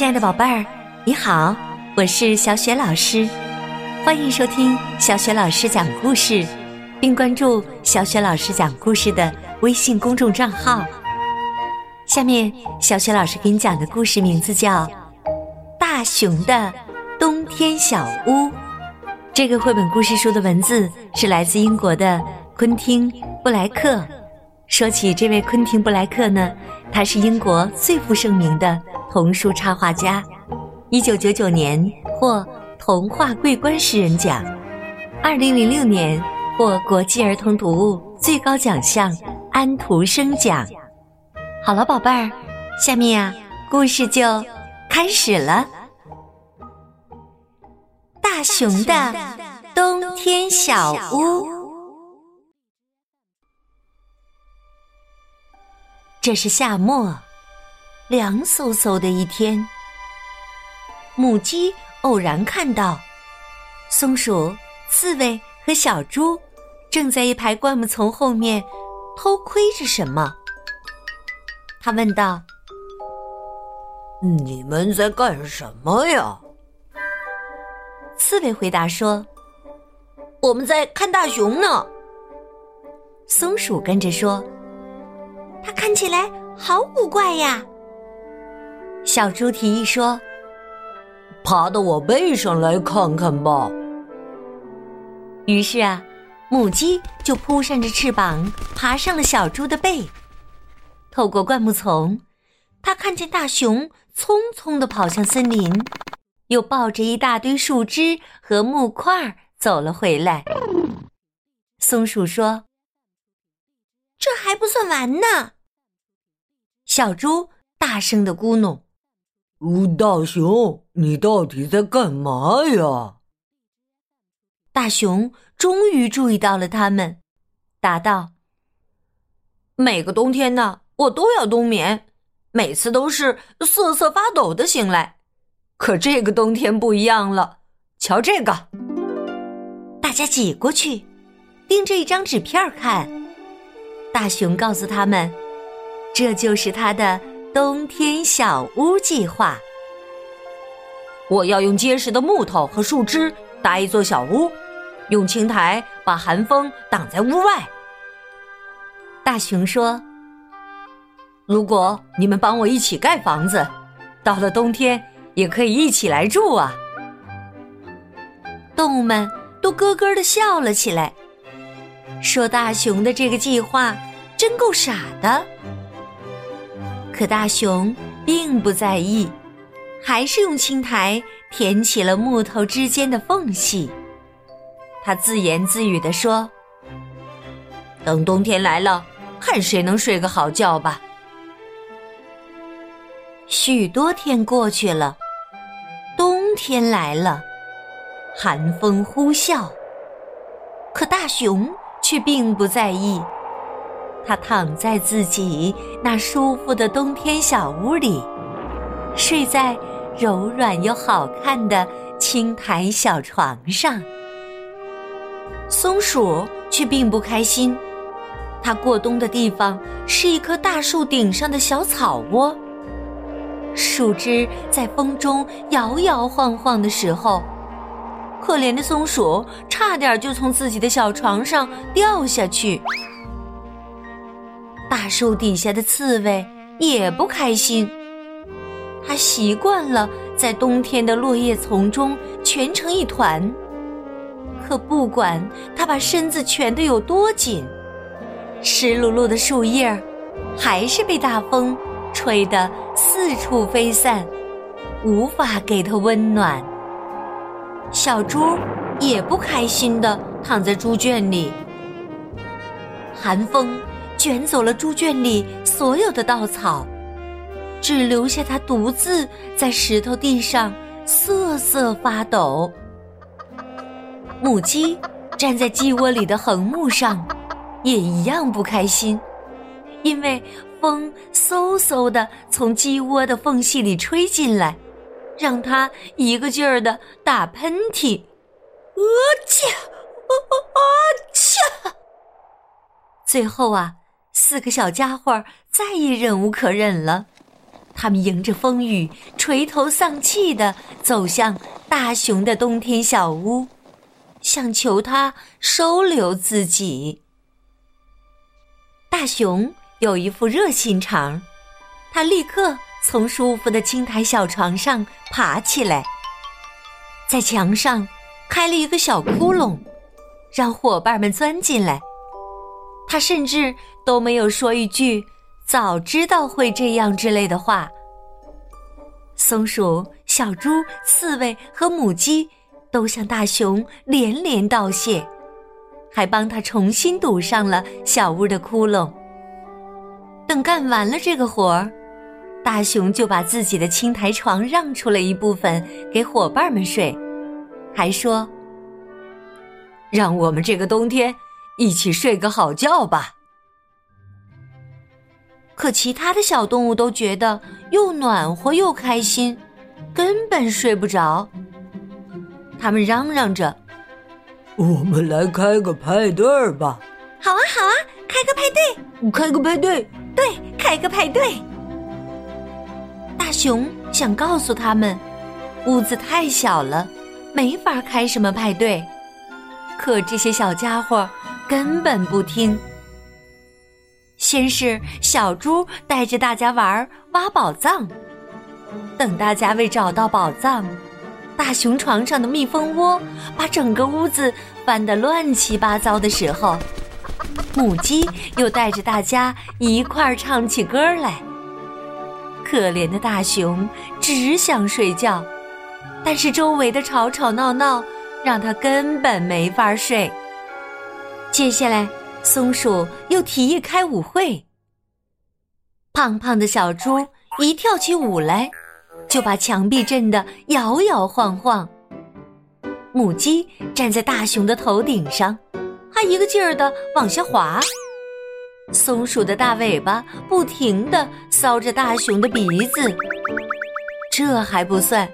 亲爱的宝贝儿，你好，我是小雪老师，欢迎收听小雪老师讲故事，并关注小雪老师讲故事的微信公众账号。下面，小雪老师给你讲的故事名字叫《大熊的冬天小屋》。这个绘本故事书的文字是来自英国的昆汀·布莱克。说起这位昆汀·布莱克呢，他是英国最负盛名的童书插画家。一九九九年获童话桂冠诗人奖，二零零六年获国际儿童读物最高奖项安徒生奖。好了，宝贝儿，下面呀，故事就开始了。大熊的冬天小屋。这是夏末，凉飕飕的一天。母鸡偶然看到，松鼠、刺猬和小猪正在一排灌木丛后面偷窥着什么。他问道：“你们在干什么呀？”刺猬回答说：“我们在看大熊呢。”松鼠跟着说：“它看起来好古怪呀。”小猪提议说：“爬到我背上来看看吧。”于是啊，母鸡就扑扇着翅膀爬上了小猪的背。透过灌木丛，他看见大熊匆匆的跑向森林，又抱着一大堆树枝和木块走了回来。松鼠说：“这还不算完呢。”小猪大声的咕哝：“大熊，你到底在干嘛呀？”大熊终于注意到了他们，答道：“每个冬天呢。”我都要冬眠，每次都是瑟瑟发抖的醒来。可这个冬天不一样了，瞧这个！大家挤过去，盯着一张纸片看。大熊告诉他们，这就是他的冬天小屋计划。我要用结实的木头和树枝搭一座小屋，用青苔把寒风挡在屋外。大熊说。如果你们帮我一起盖房子，到了冬天也可以一起来住啊！动物们都咯咯的笑了起来，说：“大熊的这个计划真够傻的。”可大熊并不在意，还是用青苔填起了木头之间的缝隙。他自言自语地说：“等冬天来了，看谁能睡个好觉吧。”许多天过去了，冬天来了，寒风呼啸。可大熊却并不在意，他躺在自己那舒服的冬天小屋里，睡在柔软又好看的青苔小床上。松鼠却并不开心，它过冬的地方是一棵大树顶上的小草窝。树枝在风中摇摇晃晃的时候，可怜的松鼠差点就从自己的小床上掉下去。大树底下的刺猬也不开心，它习惯了在冬天的落叶丛中蜷成一团，可不管它把身子蜷得有多紧，湿漉漉的树叶还是被大风。吹得四处飞散，无法给它温暖。小猪也不开心的躺在猪圈里，寒风卷走了猪圈里所有的稻草，只留下它独自在石头地上瑟瑟发抖。母鸡站在鸡窝里的横木上，也一样不开心，因为。风嗖嗖的从鸡窝的缝隙里吹进来，让它一个劲儿的打喷嚏。啊切！啊切！最后啊，四个小家伙再也忍无可忍了，他们迎着风雨，垂头丧气地走向大熊的冬天小屋，想求他收留自己。大熊有一副热心肠，他立刻从舒服的青苔小床上爬起来，在墙上开了一个小窟窿，让伙伴们钻进来。他甚至都没有说一句“早知道会这样”之类的话。松鼠、小猪、刺猬和母鸡都向大熊连连道谢，还帮他重新堵上了小屋的窟窿。等干完了这个活儿，大熊就把自己的青苔床让出了一部分给伙伴们睡，还说：“让我们这个冬天。”一起睡个好觉吧。可其他的小动物都觉得又暖和又开心，根本睡不着。他们嚷嚷着：“我们来开个派对吧！”“好啊，好啊，开个派对，开个派对，对，开个派对。”大熊想告诉他们，屋子太小了，没法开什么派对。可这些小家伙。根本不听。先是小猪带着大家玩挖宝藏，等大家为找到宝藏，大熊床上的蜜蜂窝把整个屋子翻得乱七八糟的时候，母鸡又带着大家一块儿唱起歌来。可怜的大熊只想睡觉，但是周围的吵吵闹闹让他根本没法睡。接下来，松鼠又提议开舞会。胖胖的小猪一跳起舞来，就把墙壁震得摇摇晃晃。母鸡站在大熊的头顶上，还一个劲儿的往下滑。松鼠的大尾巴不停的搔着大熊的鼻子。这还不算，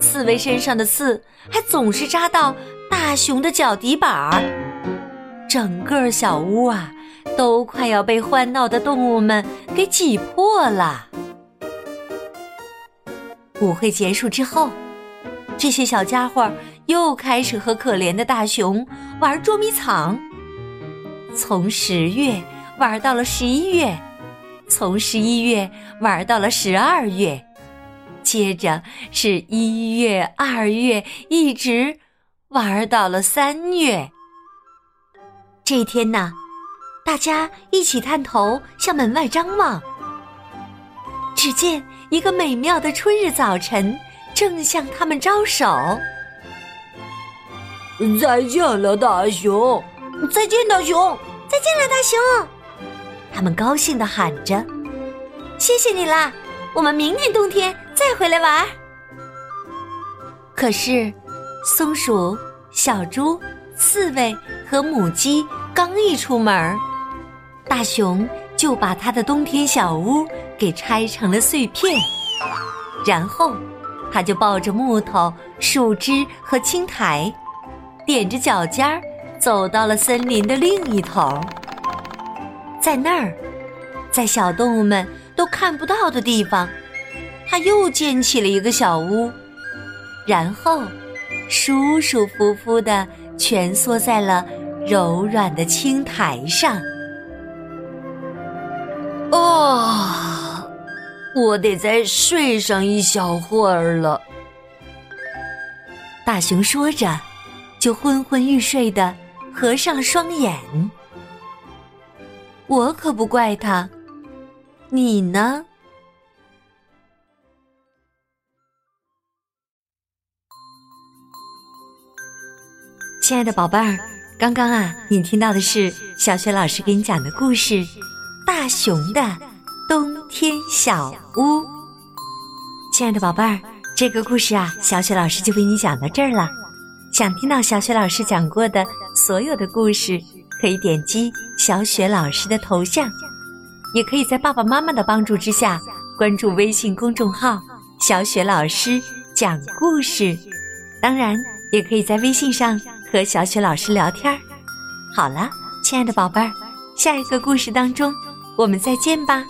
刺猬身上的刺还总是扎到大熊的脚底板儿。整个小屋啊，都快要被欢闹的动物们给挤破了。舞会结束之后，这些小家伙又开始和可怜的大熊玩捉迷藏。从十月玩到了十一月，从十一月玩到了十二月，接着是一月、二月，一直玩到了三月。这一天呢，大家一起探头向门外张望，只见一个美妙的春日早晨正向他们招手。再见了，大熊！再见，大熊！再见了，大熊！他们高兴的喊着：“谢谢你啦！我们明年冬天再回来玩。”可是，松鼠、小猪、刺猬和母鸡。刚一出门，大熊就把他的冬天小屋给拆成了碎片，然后他就抱着木头、树枝和青苔，踮着脚尖儿走到了森林的另一头。在那儿，在小动物们都看不到的地方，他又建起了一个小屋，然后舒舒服服的蜷缩在了。柔软的青苔上，哦，我得再睡上一小会儿了。大熊说着，就昏昏欲睡的合上了双眼。我可不怪他，你呢，亲爱的宝贝儿？刚刚啊，你听到的是小雪老师给你讲的故事《大熊的冬天小屋》。亲爱的宝贝儿，这个故事啊，小雪老师就为你讲到这儿了。想听到小雪老师讲过的所有的故事，可以点击小雪老师的头像，也可以在爸爸妈妈的帮助之下关注微信公众号“小雪老师讲故事”。当然，也可以在微信上。和小雪老师聊天儿，好了，亲爱的宝贝儿，下一个故事当中，我们再见吧。